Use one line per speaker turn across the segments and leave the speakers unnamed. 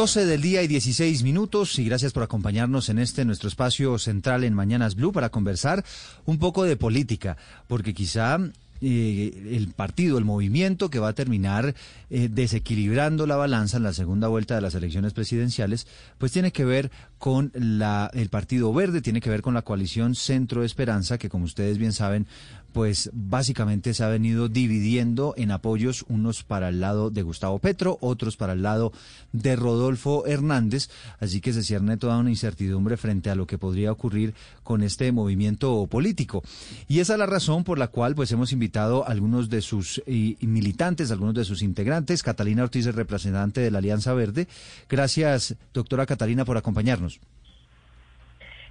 12 del día y 16 minutos y gracias por acompañarnos en este nuestro espacio central en Mañanas Blue para conversar un poco de política, porque quizá eh, el partido, el movimiento que va a terminar eh, desequilibrando la balanza en la segunda vuelta de las elecciones presidenciales, pues tiene que ver con la, el Partido Verde, tiene que ver con la coalición Centro Esperanza, que como ustedes bien saben, pues básicamente se ha venido dividiendo en apoyos, unos para el lado de Gustavo Petro, otros para el lado de Rodolfo Hernández, así que se cierne toda una incertidumbre frente a lo que podría ocurrir con este movimiento político. Y esa es la razón por la cual pues hemos invitado a algunos de sus militantes, algunos de sus integrantes, Catalina Ortiz, representante de la Alianza Verde. Gracias, doctora Catalina, por acompañarnos.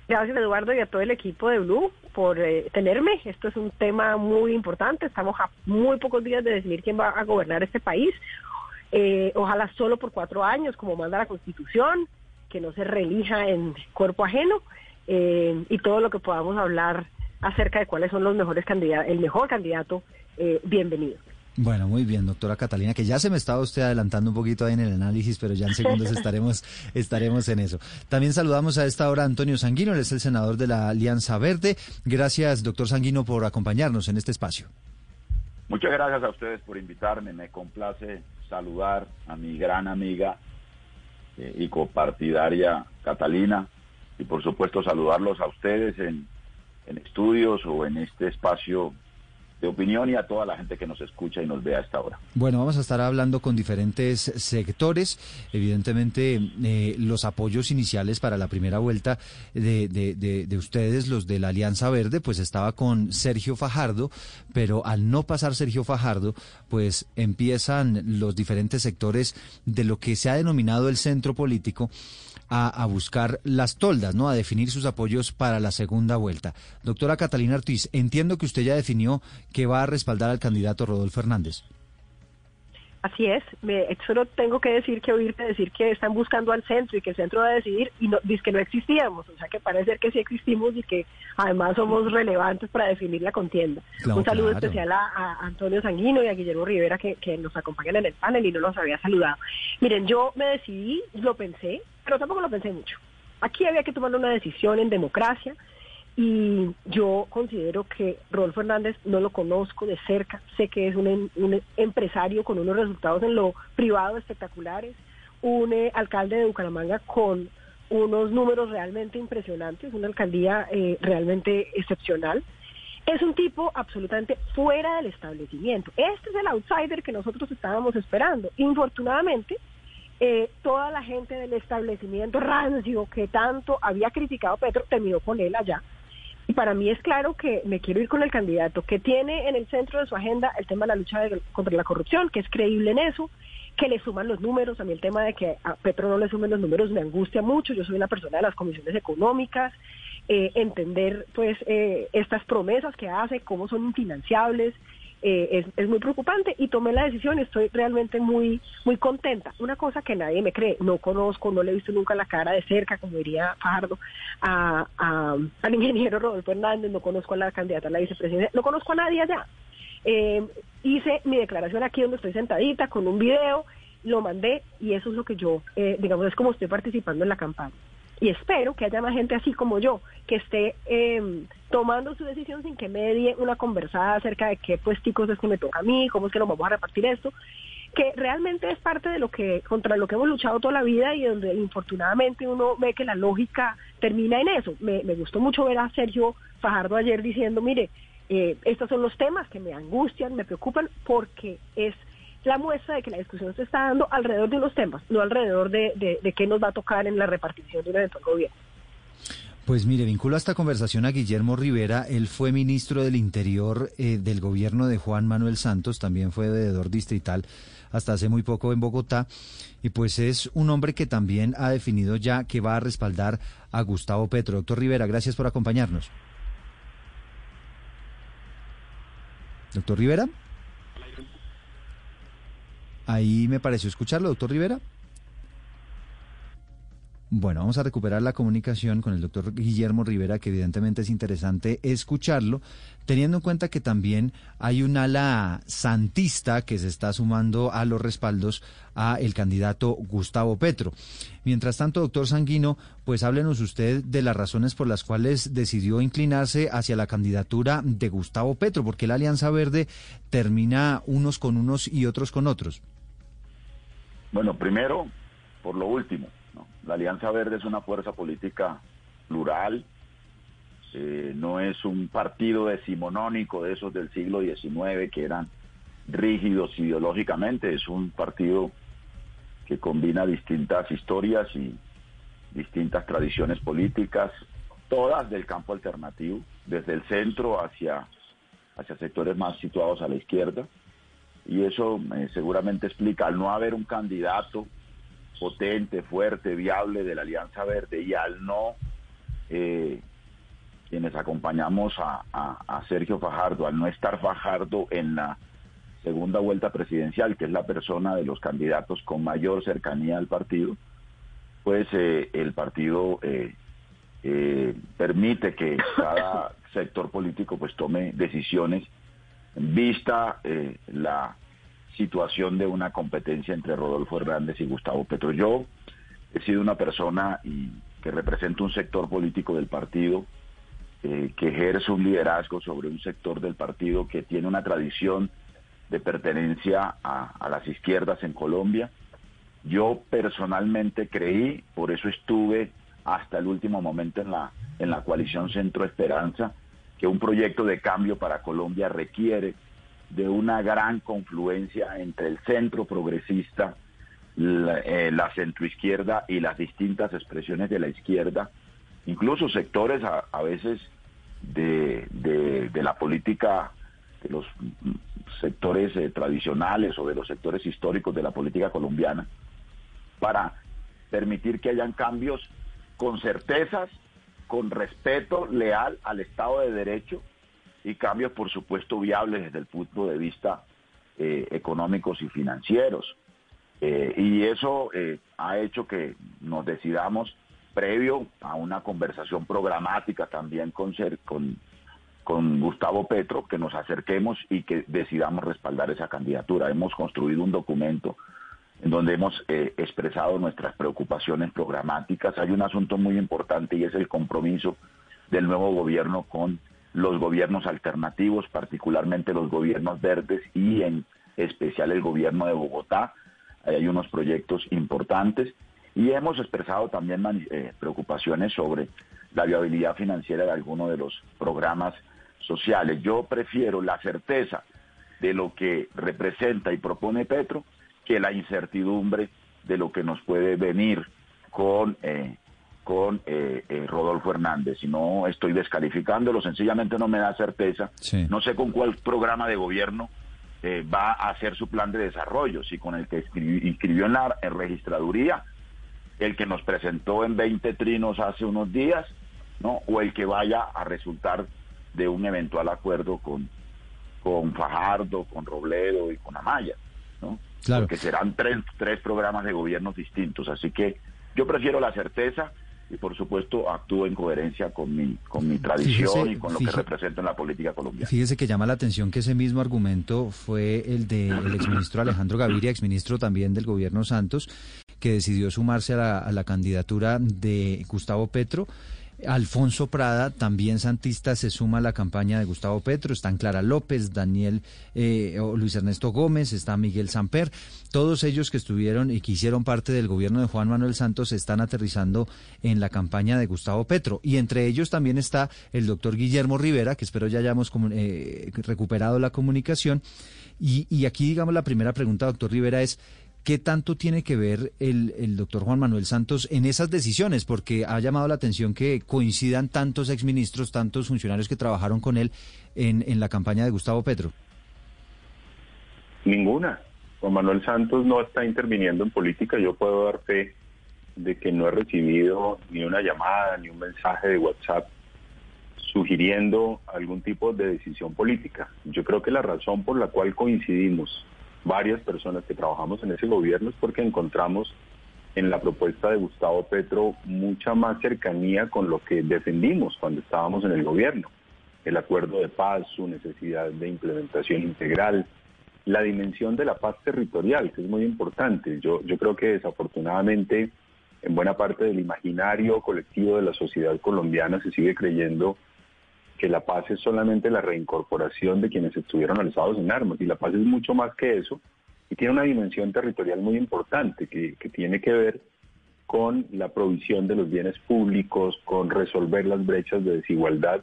Gracias Eduardo y a todo el equipo de Blue por eh, tenerme. Esto es un tema muy importante. Estamos a muy pocos días de decidir quién va a gobernar este país. Eh, ojalá solo por cuatro años, como manda la Constitución, que no se relija en cuerpo ajeno eh, y todo lo que podamos hablar acerca de cuáles son los mejores candidatos, el mejor candidato, bienvenido.
Bueno, muy bien, doctora Catalina, que ya se me estaba usted adelantando un poquito ahí en el análisis, pero ya en segundos estaremos, estaremos en eso. También saludamos a esta hora a Antonio Sanguino, él es el senador de la Alianza Verde. Gracias, doctor Sanguino, por acompañarnos en este espacio.
Muchas gracias a ustedes por invitarme. Me complace saludar a mi gran amiga eh, y copartidaria Catalina y por supuesto saludarlos a ustedes en, en estudios o en este espacio de opinión y a toda la gente que nos escucha y nos ve a esta hora.
Bueno, vamos a estar hablando con diferentes sectores. Evidentemente, eh, los apoyos iniciales para la primera vuelta de, de, de, ustedes, los de la Alianza Verde, pues estaba con Sergio Fajardo, pero al no pasar Sergio Fajardo, pues empiezan los diferentes sectores de lo que se ha denominado el centro político a, buscar las toldas, ¿no? A definir sus apoyos para la segunda vuelta. Doctora Catalina Ortiz, entiendo que usted ya definió que va a respaldar al candidato Rodolfo Hernández.
Así es, me, solo tengo que decir que oírte decir que están buscando al centro y que el centro va a decidir y no, dice que no existíamos, o sea que parece que sí existimos y que además somos relevantes para definir la contienda. Un saludo especial a, Antonio Sanguino y a Guillermo Rivera que, que nos acompañan en el panel y no los había saludado. Miren, yo me decidí, lo pensé, pero tampoco lo pensé mucho. Aquí había que tomar una decisión en democracia y yo considero que Rodolfo Hernández no lo conozco de cerca, sé que es un, empresario con unos resultados en lo privado espectaculares, un eh, alcalde de Bucaramanga con unos números realmente impresionantes, una alcaldía eh, realmente excepcional. Es un tipo absolutamente fuera del establecimiento. Este es el outsider que nosotros estábamos esperando. Infortunadamente, eh, toda la gente del establecimiento rancio que tanto había criticado Petro terminó con él allá y para mí es claro que me quiero ir con el candidato que tiene en el centro de su agenda el tema de la lucha contra la corrupción, que es creíble en eso, que le suman los números. A mí el tema de que a Petro no le sumen los números me angustia mucho. Yo soy una persona de las comisiones económicas. Eh, entender pues eh, estas promesas que hace, cómo son infinanciables, eh, es, es, muy preocupante y tomé la decisión y estoy realmente muy muy contenta. Una cosa que nadie me cree, no conozco, no le he visto nunca la cara de cerca, como diría Fajardo, a, al ingeniero Rodolfo Hernández, no conozco a la candidata a la vicepresidenta, no conozco a nadie allá. Eh, hice mi declaración aquí donde estoy sentadita con un video, lo mandé y eso es lo que yo, eh, digamos, es como estoy participando en la campaña y espero que haya más gente así como yo, que esté eh, tomando su decisión sin que medie una conversada acerca de qué puesticos es que me toca a mí, cómo es que nos vamos a repartir esto, que realmente es parte de lo que, contra lo que hemos luchado toda la vida y donde infortunadamente uno ve que la lógica termina en eso. Me, me gustó mucho ver a Sergio Fajardo ayer diciendo, mire, eh, estos son los temas que me angustian, me preocupan, porque es la muestra de que la discusión se está dando alrededor de unos temas, no alrededor de, de, qué nos va a tocar en la repartición de un eventual gobierno.
Pues mire, vinculo a esta conversación a Guillermo Rivera. Él fue ministro del Interior eh, del gobierno de Juan Manuel Santos, también fue veedor distrital hasta hace muy poco en Bogotá. Y pues es un hombre que también ha definido ya que va a respaldar a Gustavo Petro. Doctor Rivera, gracias por acompañarnos. Doctor Rivera. Ahí me pareció escucharlo, doctor Rivera. Bueno, vamos a recuperar la comunicación con el doctor Guillermo Rivera, que evidentemente es interesante escucharlo, teniendo en cuenta que también hay un ala santista que se está sumando a los respaldos a el candidato Gustavo Petro. Mientras tanto, doctor Sanguino, pues háblenos usted de las razones por las cuales decidió inclinarse hacia la candidatura de Gustavo Petro, porque la Alianza Verde termina unos con unos y otros con otros.
Bueno, primero, por lo último la Alianza Verde es una fuerza política plural, eh, no es un partido decimonónico de esos del siglo XIX que eran rígidos ideológicamente, es un partido que combina distintas historias y distintas tradiciones políticas, todas del campo alternativo, desde el centro hacia, hacia sectores más situados a la izquierda. Y eso eh, seguramente explica, al no haber un candidato potente, fuerte, viable de la Alianza Verde y al no, eh, quienes acompañamos a, Sergio Fajardo, al no estar Fajardo en la segunda vuelta presidencial, que es la persona de los candidatos con mayor cercanía al partido, pues eh, el partido eh, permite que cada sector político pues tome decisiones vista la situación de una competencia entre Rodolfo Hernández y Gustavo Petro. Yo he sido una persona y que representa un sector político del partido eh, que ejerce un liderazgo sobre un sector del partido que tiene una tradición de pertenencia a, a las izquierdas en Colombia. Yo personalmente creí, por eso estuve hasta el último momento en la, en la coalición Centro Esperanza, que un proyecto de cambio para Colombia requiere de una gran confluencia entre el centro progresista, la, eh, centroizquierda y las distintas expresiones de la izquierda, incluso sectores a, veces de, de, la política, de los sectores eh, tradicionales o de los sectores históricos de la política colombiana, para permitir que hayan cambios con certezas, con respeto leal al Estado de Derecho y cambios, por supuesto, viables desde el punto de vista eh, económicos y financieros. Eh, y eso eh, ha hecho que nos decidamos, previo a una conversación programática también con, con, con Gustavo Petro, que nos acerquemos y que decidamos respaldar esa candidatura. Hemos construido un documento en donde hemos expresado nuestras preocupaciones programáticas. Hay un asunto muy importante y es el compromiso del nuevo gobierno con los gobiernos alternativos, particularmente los gobiernos verdes y en especial el gobierno de Bogotá. hay unos proyectos importantes y hemos expresado también eh, preocupaciones sobre la viabilidad financiera de algunos de los programas sociales. Yo prefiero la certeza de lo que representa y propone Petro que la incertidumbre de lo que nos puede venir con eh, con eh, eh, Rodolfo Hernández. Si no estoy descalificándolo, sencillamente no me da certeza. No sé con cuál programa de gobierno eh, va a hacer su plan de desarrollo, si con el que inscribió en la registraduría, el que nos presentó en 20 trinos hace unos días, ¿no? o el que vaya a resultar de un eventual acuerdo con, con Fajardo, con Robledo y con Amaya. ¿no? Claro. Porque serán tres, tres programas de gobiernos distintos. Así que yo prefiero la certeza y por supuesto actúo en coherencia con mi, con mi tradición y con lo que represento en la política colombiana.
Fíjese que llama la atención que ese mismo argumento fue el del exministro Alejandro Gaviria, exministro también del gobierno Santos, que decidió sumarse a la, a la candidatura de Gustavo Petro Alfonso Prada, también santista, se suma a la campaña de Gustavo Petro. Están Clara López, Daniel eh, Luis Ernesto Gómez, está Miguel Samper. Todos ellos que estuvieron y que hicieron parte del gobierno de Juan Manuel Santos están aterrizando en la campaña de Gustavo Petro. Y entre ellos también está el doctor Guillermo Rivera, que espero ya hayamos eh, recuperado la comunicación. Y, y aquí, digamos, la primera pregunta, doctor Rivera, es ¿Qué tanto tiene que ver el, doctor Juan Manuel Santos en esas decisiones? Porque ha llamado la atención que coincidan tantos exministros, tantos funcionarios que trabajaron con él en, en la campaña de Gustavo Petro.
Ninguna. Juan Manuel Santos no está interviniendo en política. Yo puedo dar fe de que no he recibido ni una llamada ni un mensaje de WhatsApp sugiriendo algún tipo de decisión política. Yo creo que la razón por la cual coincidimos varias personas que trabajamos en ese gobierno es porque encontramos en la propuesta de Gustavo Petro mucha más cercanía con lo que defendimos cuando estábamos en el gobierno. El acuerdo de paz, su necesidad de implementación integral, la dimensión de la paz territorial, que es muy importante. Yo, yo creo que desafortunadamente en buena parte del imaginario colectivo de la sociedad colombiana se sigue creyendo que la paz es solamente la reincorporación de quienes estuvieron alistados en armas y la paz es mucho más que eso y tiene una dimensión territorial muy importante que tiene que ver con la provisión de los bienes públicos, con resolver las brechas de desigualdad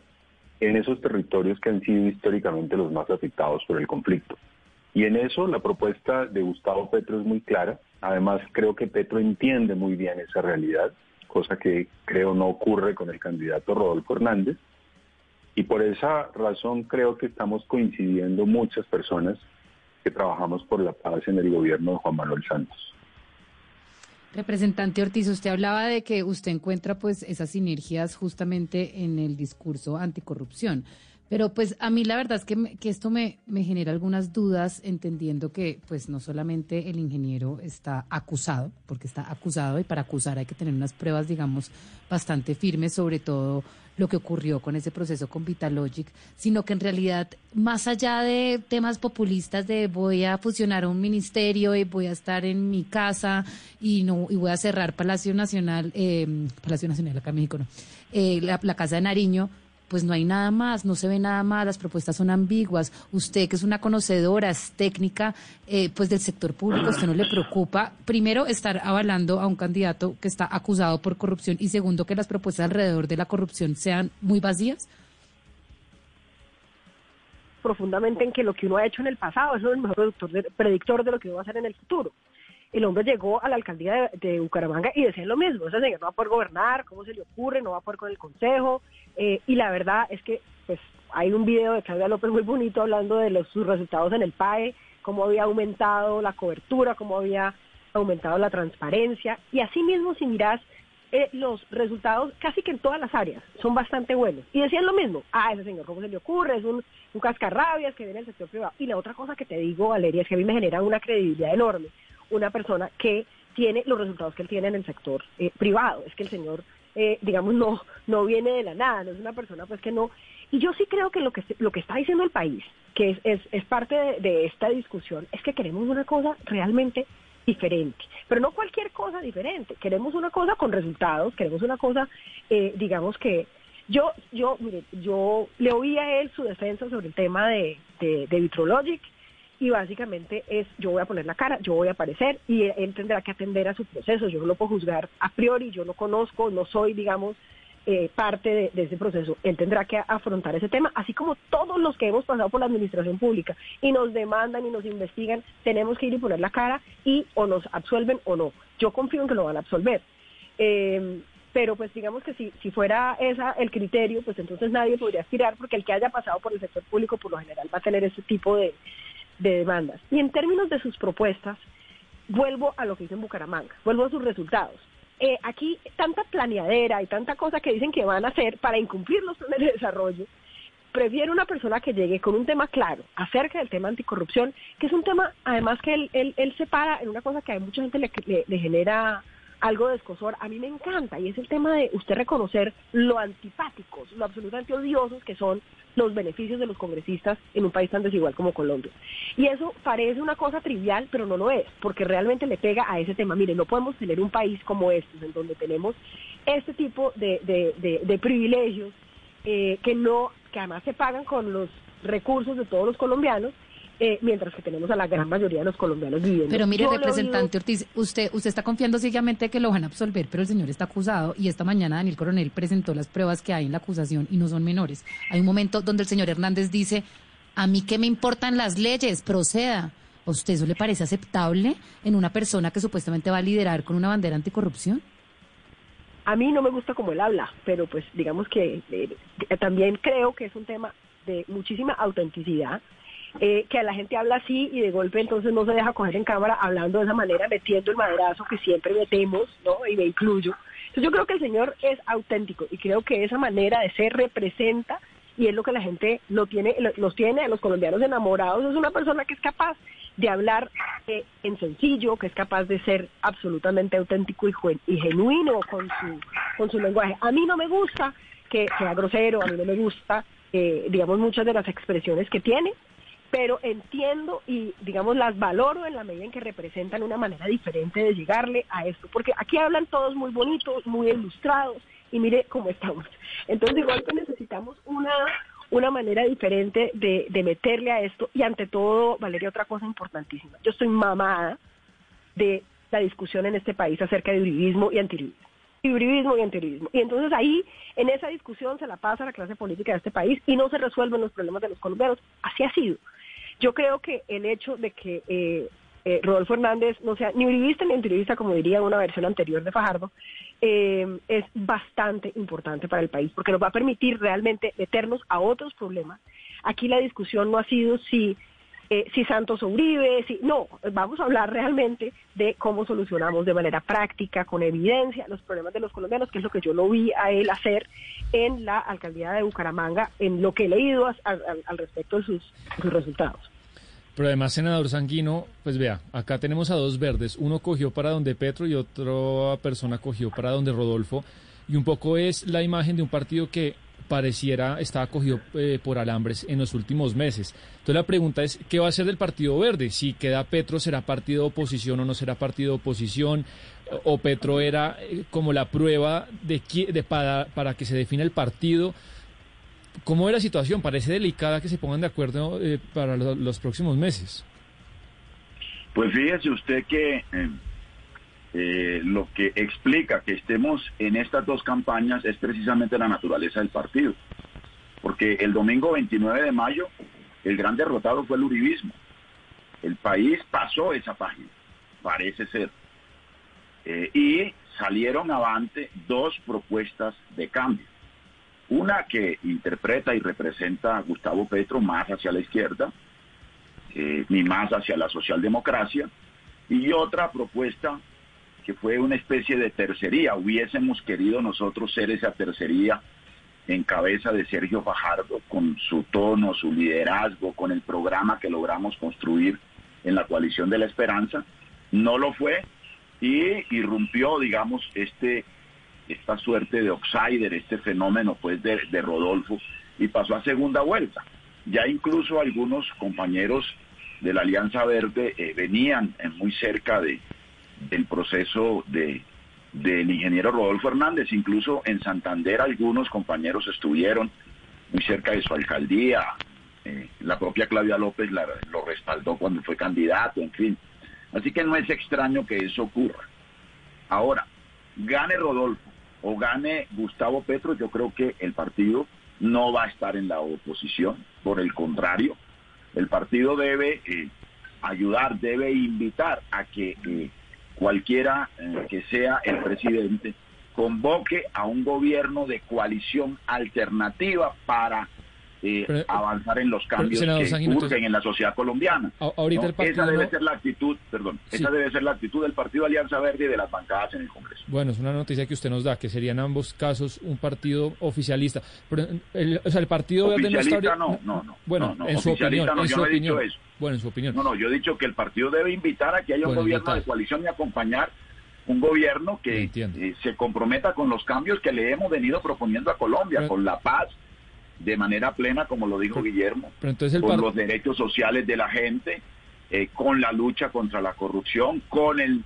en esos territorios que han sido históricamente los más afectados por el conflicto. Y en eso la propuesta de Gustavo Petro es muy clara. Además, creo que Petro entiende muy bien esa realidad, cosa que creo no ocurre con el candidato Rodolfo Hernández. Y por esa razón creo que estamos coincidiendo muchas personas que trabajamos por la paz en el gobierno de Juan Manuel Santos.
Representante Ortiz, usted hablaba de que usted encuentra pues esas sinergias justamente en el discurso anticorrupción. Pero pues a mí la verdad es que, que esto me, me, genera algunas dudas, entendiendo que pues no solamente el ingeniero está acusado, porque está acusado y para acusar hay que tener unas pruebas, digamos, bastante firmes, sobre todo lo que ocurrió con ese proceso con Vitalogic, sino que en realidad, más allá de temas populistas de voy a fusionar un ministerio y voy a estar en mi casa y no y voy a cerrar Palacio Nacional, eh, Palacio Nacional acá en México, no, eh, la Casa de Nariño, pues no hay nada más, no se ve nada más, las propuestas son ambiguas. Usted, que es una conocedora, es técnica, eh, pues del sector público, ¿usted no le preocupa, primero, estar avalando a un candidato que está acusado por corrupción y segundo, que las propuestas alrededor de la corrupción sean muy vacías?
Profundamente en que lo que uno ha hecho en el pasado es el mejor predictor de lo que va a hacer en el futuro el hombre llegó a la alcaldía de, Bucaramanga y decían lo mismo, ese señor no va a poder gobernar, ¿cómo se le ocurre? No va a poder con el consejo. Eh, y la verdad es que pues hay un video de Claudia López muy bonito hablando de los, sus resultados en el PAE, cómo había aumentado la cobertura, cómo había aumentado la transparencia. Y asimismo, si miras eh, los resultados casi que en todas las áreas son bastante buenos. Y decían lo mismo, ah, ese señor, ¿cómo se le ocurre? Es un, un cascarrabias que viene del sector privado. Y la otra cosa que te digo, Valeria, es que a mí me genera una credibilidad enorme una persona que tiene los resultados que él tiene en el sector eh, privado. Es que el señor, eh, digamos, no, no viene de la nada, no es una persona pues que no... Y yo sí creo que lo que, lo que está diciendo el país, que es, es, es parte de, esta discusión, es que queremos una cosa realmente diferente, pero no cualquier cosa diferente, queremos una cosa con resultados, queremos una cosa, eh, digamos que yo, yo, mire, yo le oí a él su defensa sobre el tema de, de, de Vitrologic, y básicamente es yo voy a poner la cara, yo voy a aparecer y él tendrá que atender a su proceso. Yo no lo puedo juzgar a priori, yo no conozco, no soy, digamos, eh, parte de, ese proceso. Él tendrá que afrontar ese tema, así como todos los que hemos pasado por la administración pública y nos demandan y nos investigan, tenemos que ir y poner la cara y o nos absuelven o no. Yo confío en que lo van a absolver. Eh, pero pues digamos que si, si fuera esa el criterio, pues entonces nadie podría aspirar porque el que haya pasado por el sector público por lo general va a tener ese tipo de, de demandas. Y en términos de sus propuestas, vuelvo a lo que hizo en Bucaramanga, vuelvo a sus resultados. Eh, aquí tanta planeadera y tanta cosa que dicen que van a hacer para incumplir los planes de desarrollo, prefiero una persona que llegue con un tema claro acerca del tema anticorrupción, que es un tema además que él, él, él separa en una cosa que a mucha gente le, genera algo de escosor, a mí me encanta, y es el tema de usted reconocer lo antipáticos, lo absolutamente odiosos que son los beneficios de los congresistas en un país tan desigual como Colombia. Y eso parece una cosa trivial, pero no lo es, porque realmente le pega a ese tema. Mire, no podemos tener un país como este, en donde tenemos este tipo de, de, de, privilegios eh, que no, que además se pagan con los recursos de todos los colombianos eh, mientras que tenemos a la gran mayoría de los colombianos viviendo.
Pero mire, representante Ortiz, usted, usted está confiando ciegamente que lo van a absolver, pero el señor está acusado y esta mañana Daniel Coronel presentó las pruebas que hay en la acusación y no son menores. Hay un momento donde el señor Hernández dice, a mí qué me importan las leyes, proceda. ¿A usted eso le parece aceptable en una persona que supuestamente va a liderar con una bandera anticorrupción?
A mí no me gusta como él habla, pero pues digamos que eh, también creo que es un tema de muchísima autenticidad, eh, que la gente habla así y de golpe entonces no se deja coger en cámara hablando de esa manera, metiendo el madrazo que siempre metemos, ¿no? Y me incluyo. Entonces yo creo que el señor es auténtico y creo que esa manera de ser representa y es lo que la gente lo tiene, los tiene a los colombianos enamorados. Es una persona que es capaz de hablar eh, en sencillo, que es capaz de ser absolutamente auténtico y, y genuino con su, con su lenguaje. A mí no me gusta que sea grosero, a mí no me gusta, eh, digamos, muchas de las expresiones que tiene, pero entiendo y, digamos, las valoro en la medida en que representan una manera diferente de llegarle a esto, porque aquí hablan todos muy bonitos, muy ilustrados, y mire cómo estamos. Entonces, igual que necesitamos una una manera diferente de, de meterle a esto y ante todo, Valeria, otra cosa importantísima. Yo estoy mamada de la discusión en este país acerca de uribismo y antiribismo. Uribismo y antiribismo. Y entonces ahí, en esa discusión, se la pasa a la clase política de este país y no se resuelven los problemas de los colombianos. Así ha sido. Yo creo que el hecho de que eh, eh, Rodolfo Hernández no sea ni uribista ni antiribista, como diría una versión anterior de Fajardo, eh, es bastante importante para el país, porque nos va a permitir realmente meternos a otros problemas. Aquí la discusión no ha sido si, eh, si Santos o Uribe, si, no, vamos a hablar realmente de cómo solucionamos de manera práctica, con evidencia, los problemas de los colombianos, que es lo que yo lo vi a él hacer en la alcaldía de Bucaramanga, en lo que he leído al, respecto de sus resultados.
Pero además, senador Sanguino, pues vea, acá tenemos a dos verdes. Uno cogió para donde Petro y otra persona cogió para donde Rodolfo. Y un poco es la imagen de un partido que pareciera estaba cogido eh, por alambres en los últimos meses. Entonces la pregunta es, ¿qué va a hacer del Partido Verde? Si queda Petro, ¿será partido de oposición o no será partido de oposición? ¿O Petro era eh, como la prueba de, de para, que se define el partido? ¿Cómo es la situación? Parece delicada que se pongan de acuerdo eh, para los próximos meses.
Pues fíjese usted que eh, eh, lo que explica que estemos en estas dos campañas es precisamente la naturaleza del partido. Porque el domingo 29 de mayo el gran derrotado fue el uribismo. El país pasó esa página, parece ser. y salieron avante dos propuestas de cambio una que interpreta y representa a Gustavo Petro más hacia la izquierda, eh, ni más hacia la socialdemocracia, y otra propuesta que fue una especie de tercería. Hubiésemos querido nosotros ser esa tercería en cabeza de Sergio Fajardo, con su tono, su liderazgo, con el programa que logramos construir en la coalición de la esperanza. No lo fue y irrumpió, digamos, este esta suerte de outsider, este fenómeno pues de, Rodolfo, y pasó a segunda vuelta. Ya incluso algunos compañeros de la Alianza Verde eh, venían eh, muy cerca de, del proceso de, del ingeniero Rodolfo Hernández, incluso en Santander algunos compañeros estuvieron muy cerca de su alcaldía, eh, la propia Claudia López lo respaldó cuando fue candidato, en fin. Así que no es extraño que eso ocurra. Ahora, gane Rodolfo, o gane Gustavo Petro, yo creo que el partido no va a estar en la oposición, por el contrario, el partido debe eh, ayudar, debe invitar a que eh, cualquiera eh, que sea el presidente convoque a un gobierno de coalición alternativa para eh, avanzar en los cambios que urgen en la sociedad colombiana. esa debe ser la actitud, perdón, esa debe ser la actitud del Partido Alianza Verde y de las bancadas en el Congreso.
Bueno, es una noticia que usted nos da, que sería en ambos casos un partido oficialista. Pero, el, o sea, el Partido
Verde no está... No, no, no.
Bueno, en su opinión, en su opinión. Bueno, en su opinión.
No, no, yo he dicho que el partido debe invitar a que haya un gobierno de coalición y acompañar un gobierno que eh, se comprometa con los cambios que le hemos venido proponiendo a Colombia, con la paz, de manera plena, como lo dijo Guillermo, con los derechos sociales de la gente, eh, con la lucha contra la corrupción, con el,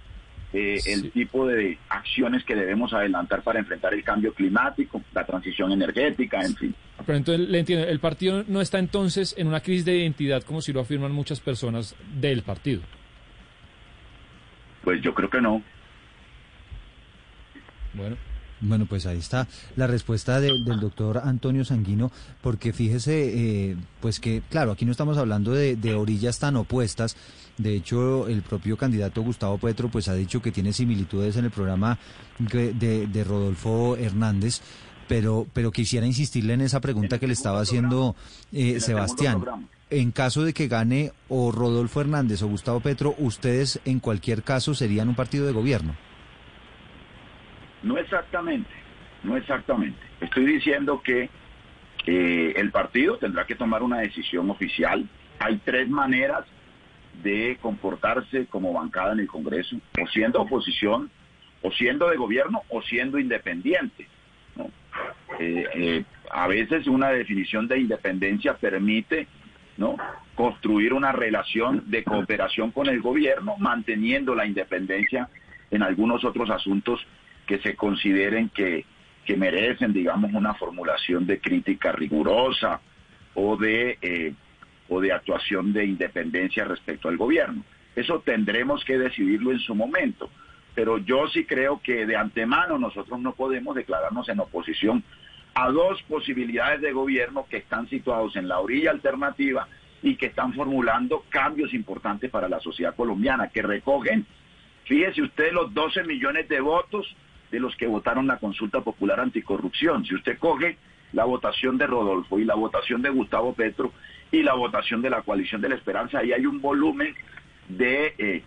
eh, el tipo de acciones que debemos adelantar para enfrentar el cambio climático, la transición energética, en fin.
Pero entonces le entiendo, el partido no está entonces en una crisis de identidad como si lo afirman muchas personas del partido.
Pues yo creo que no.
Bueno.
Bueno, pues ahí está la respuesta del doctor Antonio Sanguino, porque fíjese, eh, pues que, claro, aquí no estamos hablando de, orillas tan opuestas. De hecho, el propio candidato Gustavo Petro, pues ha dicho que tiene similitudes en el programa de, Rodolfo Hernández, pero, pero quisiera insistirle en esa pregunta que le estaba haciendo eh, Sebastián. En caso de que gane o Rodolfo Hernández o Gustavo Petro, ustedes en cualquier caso serían un partido de gobierno.
No exactamente, no exactamente. Estoy diciendo que eh, el partido tendrá que tomar una decisión oficial. Hay tres maneras de comportarse como bancada en el Congreso, o siendo oposición, o siendo de gobierno, o siendo independiente. Eh, eh, a veces una definición de independencia permite ¿no? construir una relación de cooperación con el gobierno, manteniendo la independencia en algunos otros asuntos que se consideren que, merecen, digamos, una formulación de crítica rigurosa o de, eh, o de actuación de independencia respecto al gobierno. Eso tendremos que decidirlo en su momento. Pero yo sí creo que de antemano nosotros no podemos declararnos en oposición a dos posibilidades de gobierno que están situados en la orilla alternativa y que están formulando cambios importantes para la sociedad colombiana, que recogen, fíjese usted, los 12 millones de votos de los que votaron la consulta popular anticorrupción. Si usted coge la votación de Rodolfo y la votación de Gustavo Petro y la votación de la coalición de la esperanza, ahí hay un volumen de, eh,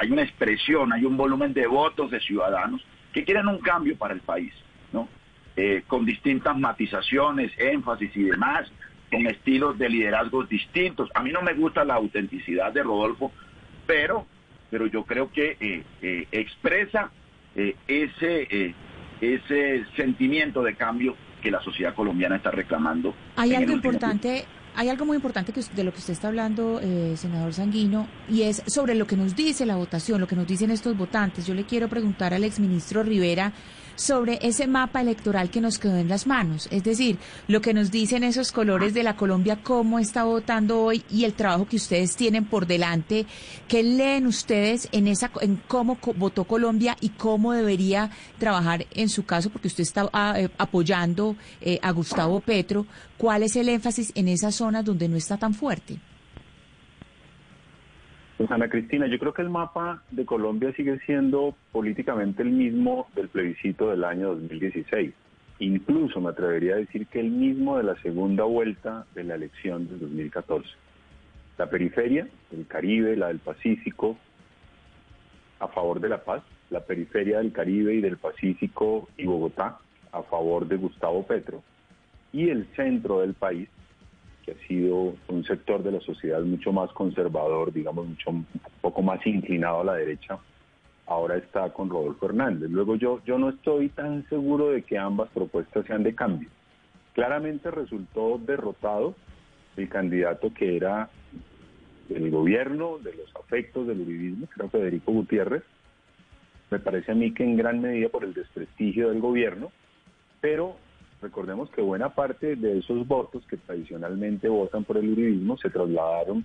hay una expresión, hay un volumen de votos de ciudadanos que quieren un cambio para el país, ¿no? Eh, con distintas matizaciones, énfasis y demás, con estilos de liderazgos distintos. A mí no me gusta la autenticidad de Rodolfo, pero, pero yo creo que eh, expresa eh, ese, eh, ese sentimiento de cambio que la sociedad colombiana está reclamando.
Hay algo importante. Hay algo muy importante que, de lo que usted está hablando, eh, senador Sanguino, y es sobre lo que nos dice la votación, lo que nos dicen estos votantes. Yo le quiero preguntar al exministro Rivera sobre ese mapa electoral que nos quedó en las manos. Es decir, lo que nos dicen esos colores de la Colombia, cómo está votando hoy y el trabajo que ustedes tienen por delante. ¿Qué leen ustedes en, esa, en cómo votó Colombia y cómo debería trabajar en su caso? Porque usted está ah, eh, apoyando eh, a Gustavo Petro. ¿Cuál es el énfasis en esas zonas donde no está tan fuerte?
Pues Ana Cristina, yo creo que el mapa de Colombia sigue siendo políticamente el mismo del plebiscito del año 2016. Incluso me atrevería a decir que el mismo de la segunda vuelta de la elección del 2014. La periferia, el Caribe, la del Pacífico, a favor de la paz. La periferia del Caribe y del Pacífico y Bogotá, a favor de Gustavo Petro. Y el centro del país, ha sido un sector de la sociedad mucho más conservador, digamos, mucho un poco más inclinado a la derecha, ahora está con Rodolfo Hernández. Luego yo, yo no estoy tan seguro de que ambas propuestas sean de cambio. Claramente resultó derrotado el candidato que era del gobierno, de los afectos del uribismo, que era Federico Gutiérrez. Me parece a mí que en gran medida por el desprestigio del gobierno, pero Recordemos que buena parte de esos votos que tradicionalmente votan por el uribismo se trasladaron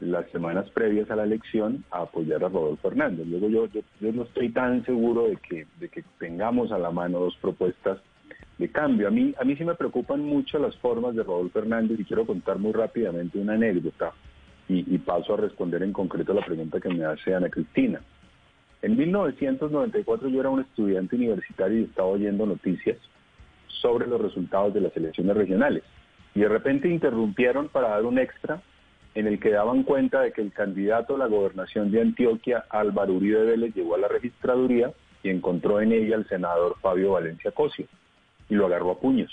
las semanas previas a la elección a apoyar a Rodolfo Hernández. Luego yo, yo, no estoy tan seguro de que, de que tengamos a la mano dos propuestas de cambio. A mí, a mí sí me preocupan mucho las formas de Rodolfo Hernández y quiero contar muy rápidamente una anécdota y, y paso a responder en concreto la pregunta que me hace Ana Cristina. En 1994 yo era un estudiante universitario y estaba oyendo noticias sobre los resultados de las elecciones regionales. Y de repente interrumpieron para dar un extra en el que daban cuenta de que el candidato a la gobernación de Antioquia, Álvaro Uribe Vélez, llegó a la registraduría y encontró en ella al senador Fabio Valencia Cosio y lo agarró a puños.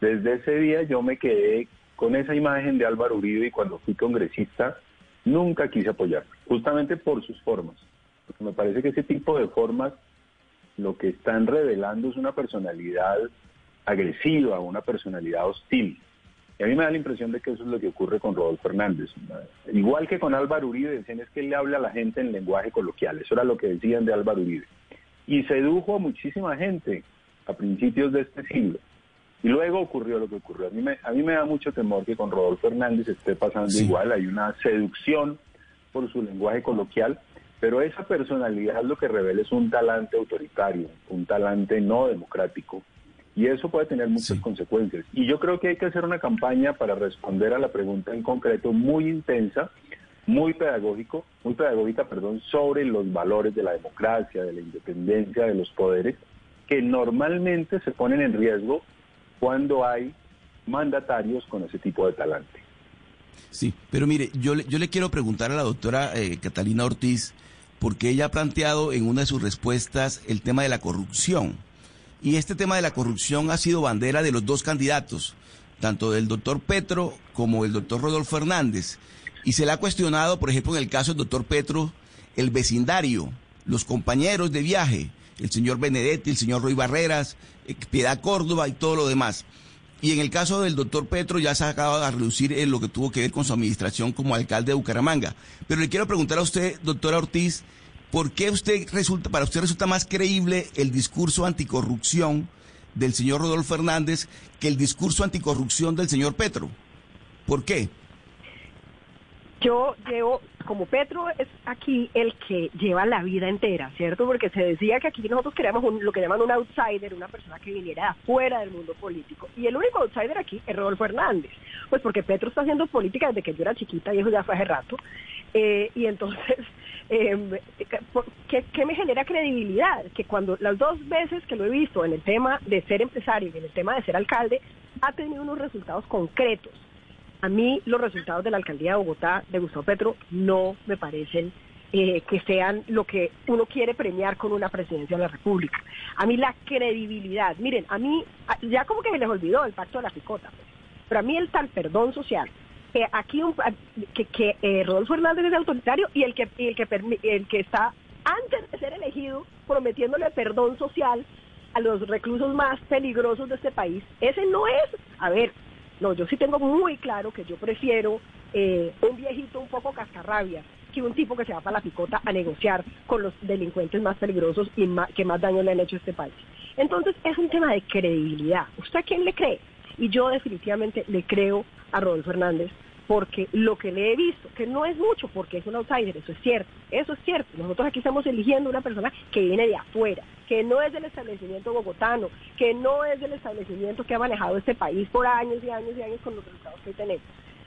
Desde ese día yo me quedé con esa imagen de Álvaro Uribe y cuando fui congresista nunca quise apoyarlo, justamente por sus formas. Porque me parece que ese tipo de formas lo que están revelando es una personalidad agresiva, una personalidad hostil. Y a mí me da la impresión de que eso es lo que ocurre con Rodolfo Fernández. Igual que con Álvaro Uribe, decían es que él le habla a la gente en lenguaje coloquial. Eso era lo que decían de Álvaro Uribe. Y sedujo a muchísima gente a principios de este siglo. Y luego ocurrió lo que ocurrió. A mí me, a mí me da mucho temor que con Rodolfo Hernández esté pasando igual. Hay una seducción por su lenguaje coloquial pero esa personalidad lo que revela es un talante autoritario, un talante no democrático, y eso puede tener muchas consecuencias. Y yo creo que hay que hacer una campaña para responder a la pregunta en concreto muy intensa, muy pedagógico, muy pedagógica, perdón, sobre los valores de la democracia, de la independencia de los poderes, que normalmente se ponen en riesgo cuando hay mandatarios con ese tipo de talante.
Sí, pero mire, yo, yo le quiero preguntar a la doctora eh, Catalina Ortiz, porque ella ha planteado en una de sus respuestas el tema de la corrupción. Y este tema de la corrupción ha sido bandera de los dos candidatos, tanto del doctor Petro como del doctor Rodolfo Hernández. Y se le ha cuestionado, por ejemplo, en el caso del doctor Petro, el vecindario, los compañeros de viaje, el señor Benedetti, el señor Roy Barreras, eh, Piedad Córdoba y todo lo demás. Y en el caso del doctor Petro ya se acaba de reducir en lo que tuvo que ver con su administración como alcalde de Bucaramanga. Pero le quiero preguntar a usted, doctora Ortiz, ¿por qué usted resulta, para usted resulta más creíble el discurso anticorrupción del señor Rodolfo Fernández que el discurso anticorrupción del señor Petro? ¿Por qué?
Yo llevo, como Petro es aquí el que lleva la vida entera, ¿cierto? Porque se decía que aquí nosotros queríamos lo que llaman un outsider, una persona que viniera de afuera del mundo político. Y el único outsider aquí es Rodolfo Hernández. Pues porque Petro está haciendo política desde que yo era chiquita y eso ya fue hace rato. Eh, y entonces, eh, ¿qué, me genera credibilidad? Que cuando las dos veces que lo he visto en el tema de ser empresario y en el tema de ser alcalde, ha tenido unos resultados concretos a mí los resultados de la alcaldía de Bogotá de Gustavo Petro no me parecen eh, que sean lo que uno quiere premiar con una presidencia de la República. A mí la credibilidad, miren, a mí ya como que me les olvidó el pacto de la picota, pero a mí el tal perdón social, que aquí un, que, eh, Rodolfo Hernández es autoritario y el que, el, que el que está antes de ser elegido prometiéndole perdón social a los reclusos más peligrosos de este país, ese no es, a ver, no, yo sí tengo muy claro que yo prefiero eh, un viejito un poco cascarrabia que un tipo que se va para la picota a negociar con los delincuentes más peligrosos y que más daño le han hecho a este país. Entonces es un tema de credibilidad. ¿Usted a quién le cree? Y yo definitivamente le creo a Rodolfo Hernández porque lo que le he visto, que no es mucho porque es un outsider, eso es cierto, eso es cierto. Nosotros aquí estamos eligiendo una persona que viene de afuera, que no es del establecimiento bogotano, que no es del establecimiento que ha manejado este país por años y años y años con los resultados que tenemos.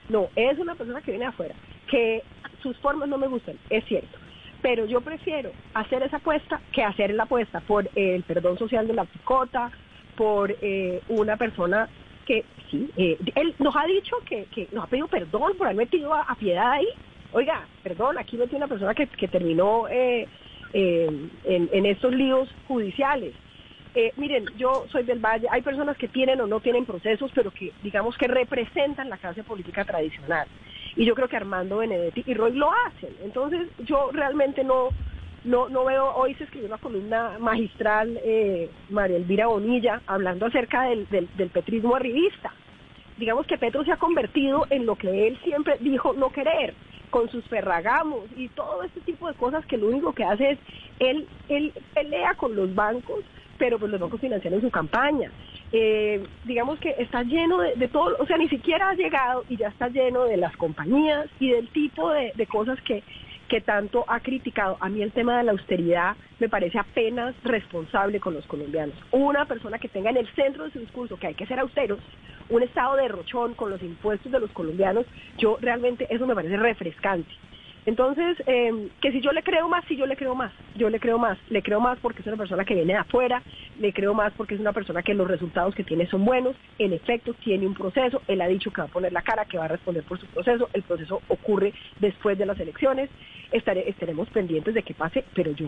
No, es una persona que viene de afuera, que sus formas no me gustan, es cierto. Pero yo prefiero hacer esa apuesta que hacer la apuesta por el perdón social de la picota, por eh, una persona que sí, eh, él nos ha dicho que, que, nos ha pedido perdón por haber metido a, Piedad ahí. Oiga, perdón, aquí metió una persona que, que terminó eh, en, en, estos líos judiciales. Eh, miren, yo soy del Valle, hay personas que tienen o no tienen procesos, pero que digamos que representan la clase política tradicional. Y yo creo que Armando Benedetti y Roy lo hacen. Entonces yo realmente no, no, no veo, hoy se escribió una columna magistral, eh, María Elvira Bonilla, hablando acerca del, del, petrismo arribista. Digamos que Petro se ha convertido en lo que él siempre dijo no querer, con sus ferragamos y todo este tipo de cosas que lo único que hace es, él, él pelea con los bancos, pero pues los bancos financian su campaña. Eh, digamos que está lleno de, todo, o sea, ni siquiera ha llegado y ya está lleno de las compañías y del tipo de cosas que que tanto ha criticado. A mí el tema de la austeridad me parece apenas responsable con los colombianos. Una persona que tenga en el centro de su discurso que hay que ser austeros, un estado de rochón con los impuestos de los colombianos, yo realmente eso me parece refrescante. Entonces, eh, que si yo le creo más, si yo le creo más, yo le creo más, le creo más porque es una persona que viene de afuera, le creo más porque es una persona que los resultados que tiene son buenos, en efecto tiene un proceso, él ha dicho que va a poner la cara, que va a responder por su proceso, el proceso ocurre después de las elecciones, Estaré, estaremos pendientes de que pase, pero yo,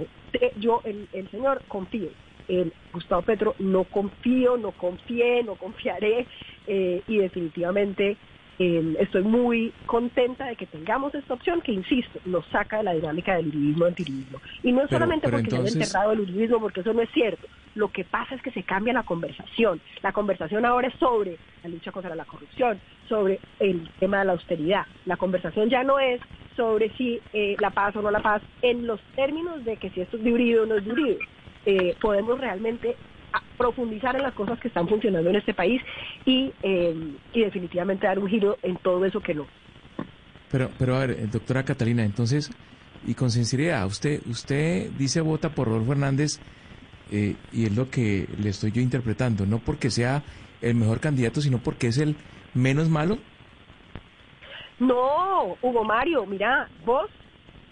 yo el, el señor confío, en Gustavo Petro no confío, no confié, no confiaré eh, y definitivamente eh, estoy muy contenta de que tengamos esta opción que, insisto, nos saca de la dinámica del uribismo antiribismo. Y no es solamente porque se haya enterrado el uribismo, porque eso no es cierto. Lo que pasa es que se cambia la conversación. La conversación ahora es sobre la lucha contra la corrupción, sobre el tema de la austeridad. La conversación ya no es sobre si eh, la paz o no la paz en los términos de que si esto es de Uribe o no es de Uribe. Eh, podemos realmente profundizar en las cosas que están funcionando en este país y, eh, y definitivamente dar un giro en todo eso que no.
Pero, pero a ver, eh, doctora Catalina, entonces, y con sinceridad. Usted, usted dice vota por Rodolfo Hernández eh, y es lo que le estoy yo interpretando, no porque sea el mejor candidato, sino porque es el menos malo.
No, Hugo Mario, mira, vos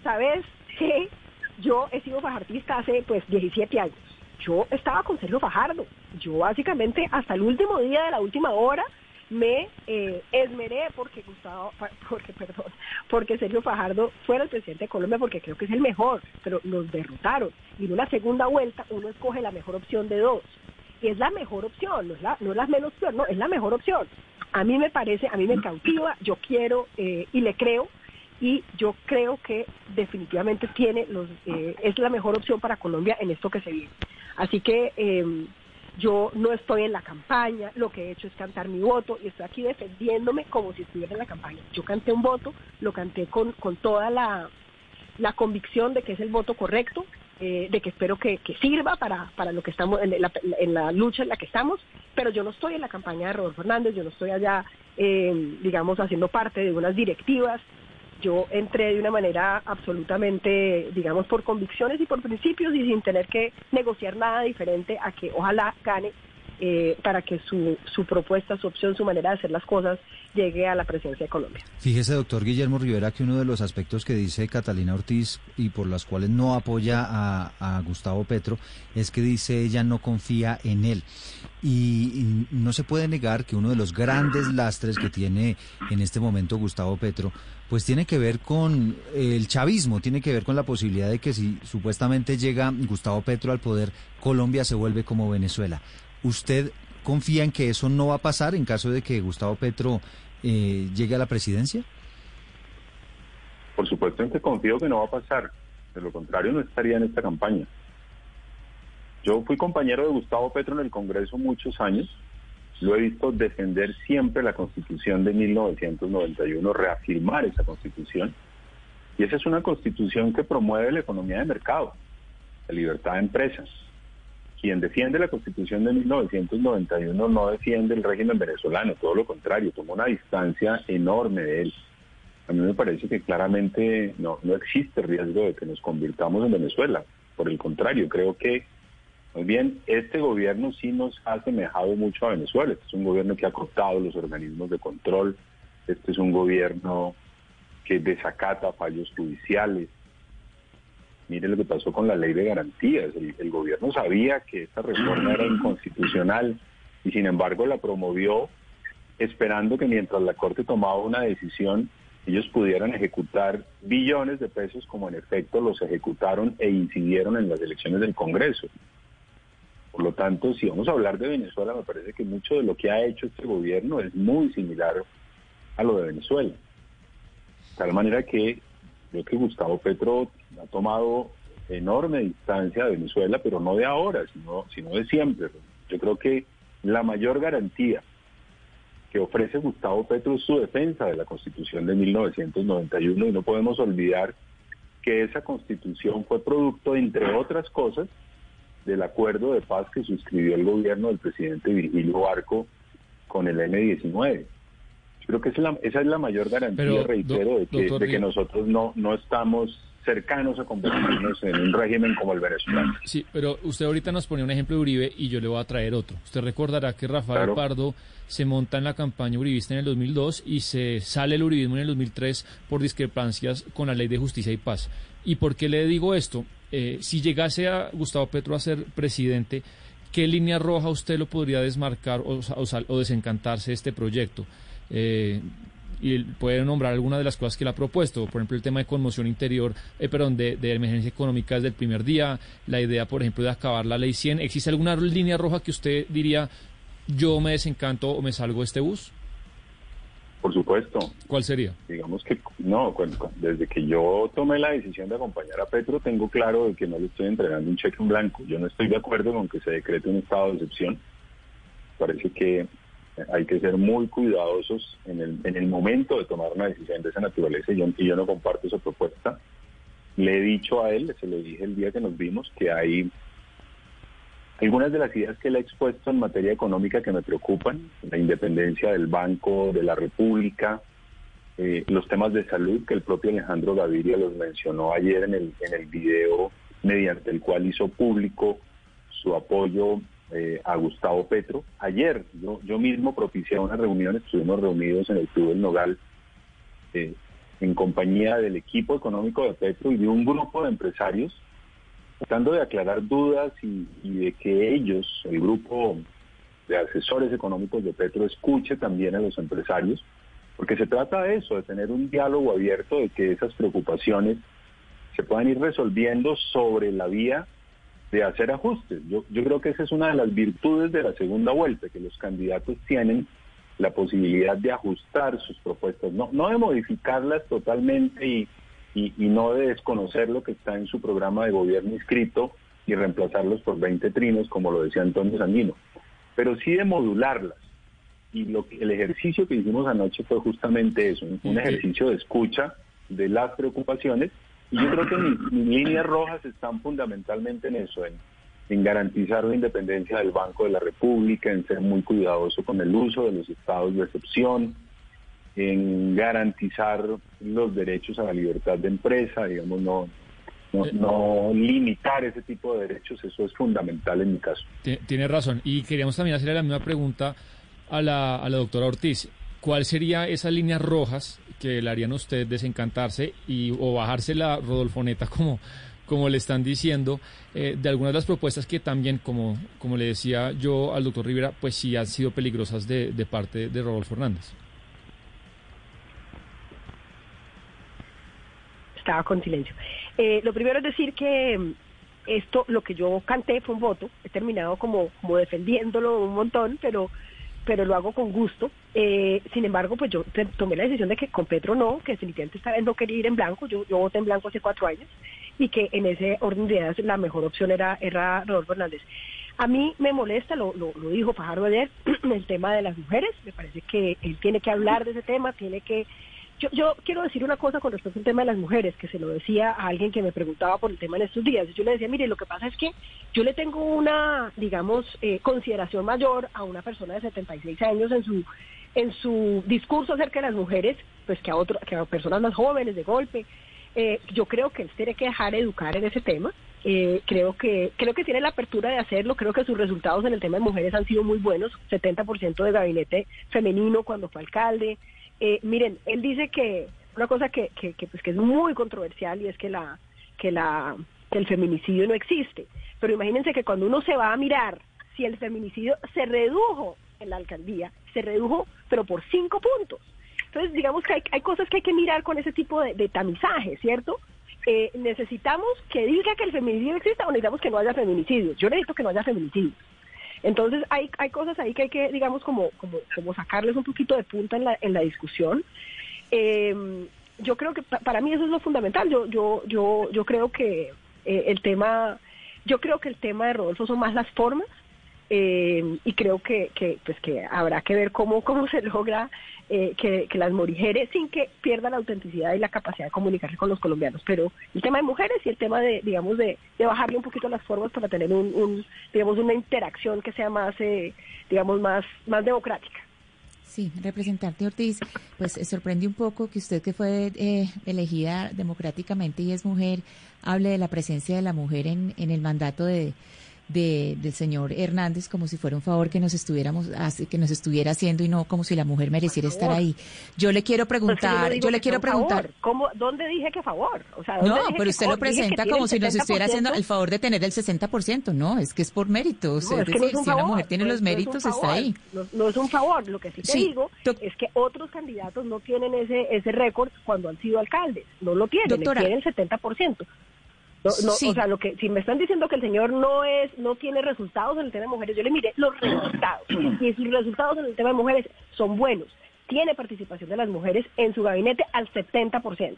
sabes que yo he sido fajardista hace pues 17 años. Yo estaba con Sergio Fajardo. Yo básicamente hasta el último día de la última hora me eh, esmeré porque Gustavo, porque perdón, porque Sergio Fajardo fuera el presidente de Colombia porque creo que es el mejor, pero nos derrotaron y en una segunda vuelta uno escoge la mejor opción de dos y es la mejor opción, no es la, no es la menos peor, no, es la mejor opción. A mí me parece, a mí me cautiva, yo quiero eh, y le creo y yo creo que definitivamente tiene los, eh, es la mejor opción para Colombia en esto que se viene. Así que eh, yo no estoy en la campaña, lo que he hecho es cantar mi voto y estoy aquí defendiéndome como si estuviera en la campaña. Yo canté un voto, lo canté con, con toda la, la convicción de que es el voto correcto, eh, de que espero que, que, sirva para, para lo que estamos, en la, en la, lucha en la que estamos, pero yo no estoy en la campaña de Rodolfo Hernández, yo no estoy allá, eh, digamos, haciendo parte de unas directivas yo entré de una manera absolutamente, digamos, por convicciones y por principios y sin tener que negociar nada diferente a que ojalá gane eh, para que su, su propuesta, su opción, su manera de hacer las cosas llegue a la presidencia de Colombia.
Fíjese, doctor Guillermo Rivera, que uno de los aspectos que dice Catalina Ortiz y por las cuales no apoya a, Gustavo Petro es que dice ella no confía en él. Y, no se puede negar que uno de los grandes lastres que tiene en este momento Gustavo Petro pues tiene que ver con el chavismo, tiene que ver con la posibilidad de que si supuestamente llega Gustavo Petro al poder, Colombia se vuelve como Venezuela. ¿Usted confía en que eso no va a pasar en caso de que Gustavo Petro eh, llegue a la presidencia?
Por supuesto en que confío que no va a pasar. De lo contrario, no estaría en esta campaña. Yo fui compañero de Gustavo Petro en el Congreso muchos años lo he visto defender siempre la constitución de 1991, reafirmar esa constitución. Y esa es una constitución que promueve la economía de mercado, la libertad de empresas. Quien defiende la constitución de 1991 no defiende el régimen venezolano, todo lo contrario, toma una distancia enorme de él. A mí me parece que claramente no, no existe riesgo de que nos convirtamos en Venezuela. Por el contrario, creo que muy bien, este gobierno sí nos ha asemejado mucho a Venezuela. Este es un gobierno que ha cortado los organismos de control. Este es un gobierno que desacata fallos judiciales. Mire lo que pasó con la ley de garantías. El, gobierno sabía que esta reforma era inconstitucional y sin embargo la promovió esperando que mientras la Corte tomaba una decisión ellos pudieran ejecutar billones de pesos como en efecto los ejecutaron e incidieron en las elecciones del Congreso. Por lo tanto, si vamos a hablar de Venezuela, me parece que mucho de lo que ha hecho este gobierno es muy similar a lo de Venezuela. De tal manera que creo que Gustavo Petro ha tomado enorme distancia de Venezuela, pero no de ahora, sino, sino de siempre. Yo creo que la mayor garantía que ofrece Gustavo Petro es su defensa de la Constitución de 1991 y no podemos olvidar que esa Constitución fue producto, entre otras cosas, del acuerdo de paz que suscribió el gobierno del presidente Virgilio Barco con el M-19. Yo creo que esa es la, esa es la mayor garantía, reitero, de, que, de que, nosotros no, no estamos cercanos a convertirnos en un régimen como el venezolano.
Sí, pero usted ahorita nos pone un ejemplo de Uribe y yo le voy a traer otro. Usted recordará que Rafael Pardo se monta en la campaña uribista en el 2002 y se sale el uribismo en el 2003 por discrepancias con la ley de justicia y paz. ¿Y por qué le digo esto? Eh, si llegase a Gustavo Petro a ser presidente, ¿qué línea roja usted lo podría desmarcar o, o, desencantarse de este proyecto? Eh, y puede nombrar algunas de las cosas que él ha propuesto, por ejemplo el tema de conmoción interior, eh, perdón, de, de, emergencia económica desde el primer día, la idea, por ejemplo, de acabar la ley 100. ¿Existe alguna línea roja que usted diría, yo me desencanto o me salgo de este bus?
Por supuesto.
¿Cuál sería?
Digamos que no, desde que yo tomé la decisión de acompañar a Petro, tengo claro de que no le estoy entregando un cheque en blanco. Yo no estoy de acuerdo con que se decrete un estado de excepción. Parece que hay que ser muy cuidadosos en el, en el momento de tomar una decisión de esa naturaleza y yo, y yo no comparto esa propuesta. Le he dicho a él, se lo dije el día que nos vimos, que hay algunas de las ideas que él ha expuesto en materia económica que me preocupan, la independencia del Banco de la República, eh, los temas de salud, que el propio Alejandro Gaviria los mencionó ayer en el, en el video mediante el cual hizo público su apoyo eh, a Gustavo Petro. Ayer yo, yo mismo propicié una reunión, estuvimos reunidos en el Club del Nogal eh, en compañía del equipo económico de Petro y de un grupo de empresarios, tratando de aclarar dudas y, y de que ellos, el grupo de asesores económicos de Petro, escuche también a los empresarios porque se trata de eso, de tener un diálogo abierto, de que esas preocupaciones se puedan ir resolviendo sobre la vía de hacer ajustes. Yo, yo creo que esa es una de las virtudes de la segunda vuelta, que los candidatos tienen la posibilidad de ajustar sus propuestas, no, no de modificarlas totalmente y, y, y no de desconocer lo que está en su programa de gobierno inscrito y reemplazarlos por 20 trinos, como lo decía Antonio Sanguino, pero sí de modularlas y lo que, el ejercicio que hicimos anoche fue justamente eso, un, un ejercicio de escucha de las preocupaciones y yo creo que mis, mis líneas rojas están fundamentalmente en eso, en, en garantizar la independencia del Banco de la República, en ser muy cuidadoso con el uso de los estados de excepción, en garantizar los derechos a la libertad de empresa, digamos, no, no, no, limitar ese tipo de derechos, eso es fundamental en mi caso.
Tiene razón. Y queríamos también hacerle la misma pregunta a la, a la doctora Ortiz. ¿Cuál sería esas líneas rojas que le harían a usted desencantarse y, o bajarse la Rodolfoneta como, como le están diciendo, eh, de algunas de las propuestas que también, como, como le decía yo al doctor Rivera, pues sí han sido peligrosas de, de parte de Rodolfo Hernández?
Estaba con silencio. Eh, lo primero es decir que mm, esto, lo que yo canté fue un voto, he terminado como, como defendiéndolo un montón, pero pero lo hago con gusto. Eh, sin embargo, pues yo tomé la decisión de que con Petro no, que definitivamente esta vez no quería ir en blanco, yo, yo voté en blanco hace cuatro años, y que en ese orden de ideas la mejor opción era, era Rodolfo Hernández. A mí me molesta, lo, lo, lo dijo Fajardo ayer, el tema de las mujeres, me parece que él tiene que hablar de ese tema, tiene que yo, yo quiero decir una cosa con respecto al tema de las mujeres, que se lo decía a alguien que me preguntaba por el tema en estos días. Yo le decía, mire, lo que pasa es que yo le tengo una, digamos, eh, consideración mayor a una persona de 76 años en su en su discurso acerca de las mujeres, pues que a otro, que a personas más jóvenes de golpe. Eh, yo creo que él tiene que dejar educar en ese tema. Eh, creo que creo que tiene la apertura de hacerlo. Creo que sus resultados en el tema de mujeres han sido muy buenos. 70% de gabinete femenino cuando fue alcalde. Eh, miren, él dice que una cosa que, que, que, pues, que es muy controversial y es que la que la que el feminicidio no existe. Pero imagínense que cuando uno se va a mirar si el feminicidio se redujo en la alcaldía, se redujo, pero por cinco puntos. Entonces, digamos que hay, hay cosas que hay que mirar con ese tipo de, tamizaje, ¿cierto? Eh, necesitamos que diga que el feminicidio exista o necesitamos que no haya feminicidio. Yo necesito que no haya feminicidio. Entonces hay, hay cosas ahí que hay que, digamos, como, como, como sacarles un poquito de punta en la, en la discusión. Eh, yo creo que pa para mí eso es lo fundamental. Yo, yo, yo, yo creo que eh, el tema, yo creo que el tema de Rodolfo son más las formas eh, y creo que, que, pues que habrá que ver cómo, cómo se logra eh, que, que, las mujeres sin que pierdan la autenticidad y la capacidad de comunicarse con los colombianos. Pero el tema de mujeres y el tema de, digamos, de, de bajarle un poquito las formas para tener un, un digamos, una interacción que sea más, eh, digamos, más, más democrática.
Sí, representante Ortiz, pues sorprende un poco que usted que fue eh, elegida democráticamente y es mujer, hable de la presencia de la mujer en, en el mandato de, de, del señor Hernández como si fuera un favor que nos estuviéramos que nos estuviera haciendo y no como si la mujer mereciera estar ahí. Yo le quiero preguntar, yo, yo le quiero preguntar,
¿cómo, ¿dónde dije que favor? O sea,
no, pero usted lo presenta como si nos estuviera haciendo el favor de tener el 60%, no, es que es por mérito, o sea, no, es, es decir, no si una mujer tiene los méritos está ahí.
No, es un favor, lo que sí te sí, digo es que otros candidatos no tienen ese ese récord cuando han sido alcaldes, no lo tienen,
Doctora,
tienen el 70%. No, no, sí. O sea, lo que si me están diciendo que el señor no es, no tiene resultados en el tema de mujeres, yo le miré los resultados y sus resultados en el tema de mujeres son buenos. Tiene participación de las mujeres en su gabinete al 70%.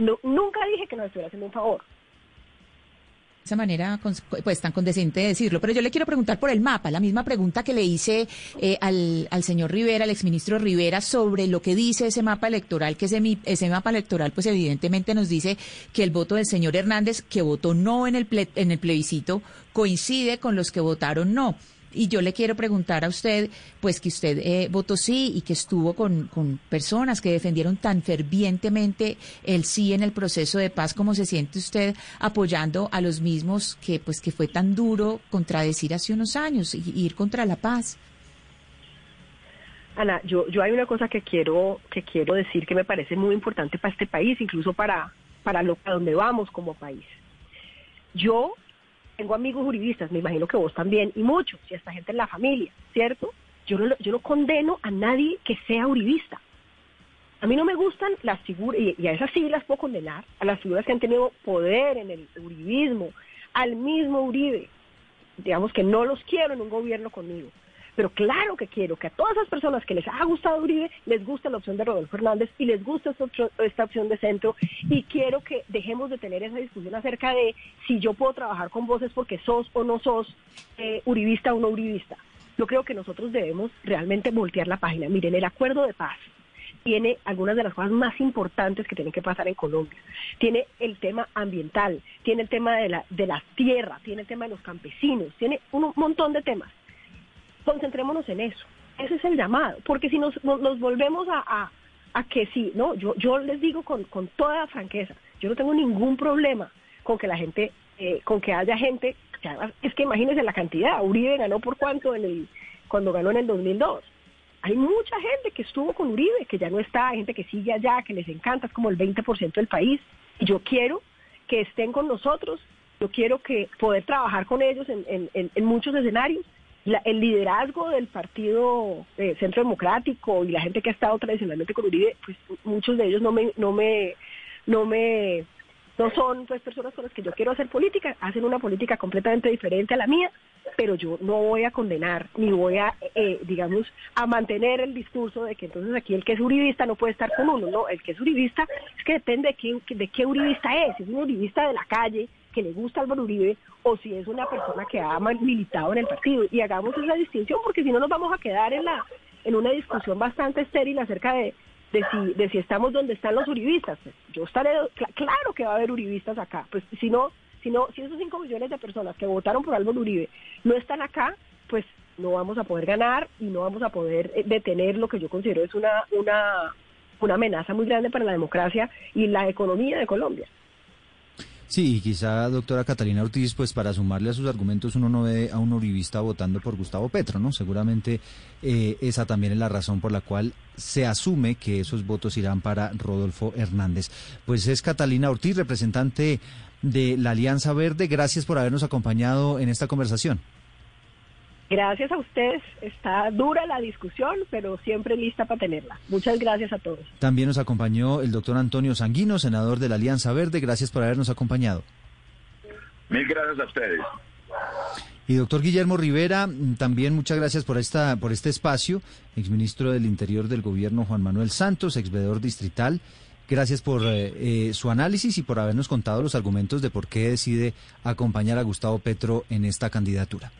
No, nunca dije que nos estuviera haciendo un favor
esa manera pues tan condescendente de decirlo. Pero yo le quiero preguntar por el mapa, la misma pregunta que le hice eh, al, al señor Rivera, al exministro Rivera, sobre lo que dice ese mapa electoral, que ese, ese mapa electoral pues evidentemente nos dice que el voto del señor Hernández, que votó no en el, ple, en el plebiscito, coincide con los que votaron no. Y yo le quiero preguntar a usted, pues que usted eh, votó sí y que estuvo con, con personas que defendieron tan fervientemente el sí en el proceso de paz, ¿cómo se siente usted apoyando a los mismos que pues que fue tan duro contradecir hace unos años y ir contra la paz?
Ana, yo, yo hay una cosa que quiero, que quiero decir que me parece muy importante para este país, incluso para, para lo, a donde vamos como país. Yo tengo amigos juristas, me imagino que vos también, y muchos, y esta gente en la familia, ¿cierto? Yo no, yo no condeno a nadie que sea uribista. A mí no me gustan las figuras, y, y a esas sí las puedo condenar, a las figuras que han tenido poder en el uribismo, al mismo Uribe. Digamos que no los quiero en un gobierno conmigo. Pero claro que quiero que a todas esas personas que les ha gustado Uribe, les guste la opción de Rodolfo Hernández y les guste esta, opción- esta opción de centro. Y quiero que dejemos de tener esa discusión acerca de si yo puedo trabajar con vos es porque sos o no sos eh, uribista o no uribista. Yo creo que nosotros debemos realmente voltear la página. Miren, el acuerdo de paz tiene algunas de las cosas más importantes que tienen que pasar en Colombia. Tiene el tema ambiental, tiene el tema de la, de las tierras, tiene el tema de los campesinos, tiene un montón de temas concentrémonos en eso. Ese es el llamado, porque si nos, nos, volvemos a, a, a que sí, no, yo, yo les digo con, con toda franqueza, yo no tengo ningún problema con que la gente, eh, con que haya gente, que además, es que imagínense la cantidad, Uribe ganó por cuánto en el, cuando ganó en el 2002. Hay mucha gente que estuvo con Uribe, que ya no está, hay gente que sigue allá, que les encanta, es como el 20% del país. Y yo quiero que estén con nosotros, yo quiero que poder trabajar con ellos en, en, en muchos escenarios la- el liderazgo del partido eh, Centro Democrático y la gente que ha estado tradicionalmente con Uribe, pues muchos de ellos no me, no me, no me, no son pues personas con las que yo quiero hacer política, hacen una política completamente diferente a la mía, pero yo no voy a condenar ni voy a, eh, digamos, a mantener el discurso de que entonces aquí el que es uribista no puede estar con uno, no, el que es uribista es que depende de quién, de qué uribista es, es un uribista de la calle que le gusta Álvaro Uribe o si es una persona que ha militado en el partido. Y hagamos esa distinción porque si no nos vamos a quedar en la en una discusión bastante estéril acerca de de si de si estamos donde están los uribistas. Pues, yo estaré cl- claro que va a haber uribistas acá. Pues si no si no si esos 5 millones de personas que votaron por Álvaro Uribe no están acá pues no vamos a poder ganar y no vamos a poder eh, detener lo que yo considero es una una una amenaza muy grande para la democracia y la economía de Colombia
Sí, y quizá, doctora Catalina Ortiz, pues para sumarle a sus argumentos, uno no ve a un uribista votando por Gustavo Petro, ¿no? Seguramente eh, esa también es la razón por la cual se asume que esos votos irán para Rodolfo Hernández. Pues es Catalina Ortiz, representante de la Alianza Verde. Gracias por habernos acompañado en esta conversación.
Gracias a ustedes. Está dura la discusión, pero siempre lista para tenerla. Muchas gracias a todos.
También nos acompañó el doctor Antonio Sanguino, senador de la Alianza Verde. Gracias por habernos acompañado.
Mil gracias a ustedes.
Y doctor Guillermo Rivera, también muchas gracias por esta por este espacio, exministro del Interior del Gobierno Juan Manuel Santos, exvedor distrital. Gracias por eh, eh, su análisis y por habernos contado los argumentos de por qué decide acompañar a Gustavo Petro en esta candidatura.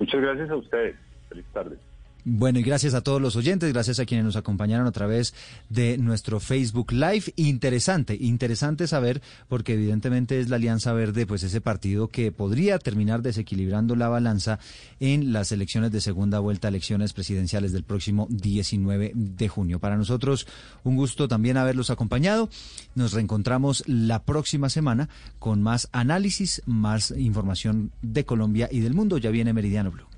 Muchas gracias a ustedes. Feliz tarde.
Bueno, y gracias a todos los oyentes, gracias a quienes nos acompañaron a través de nuestro Facebook Live. Interesante, interesante saber, porque evidentemente es la Alianza Verde, pues ese partido que podría terminar desequilibrando la balanza en las elecciones de segunda vuelta, elecciones presidenciales del próximo 19 de junio. Para nosotros, un gusto también haberlos acompañado. Nos reencontramos la próxima semana con más análisis, más información de Colombia y del mundo. Ya viene Meridiano Blue.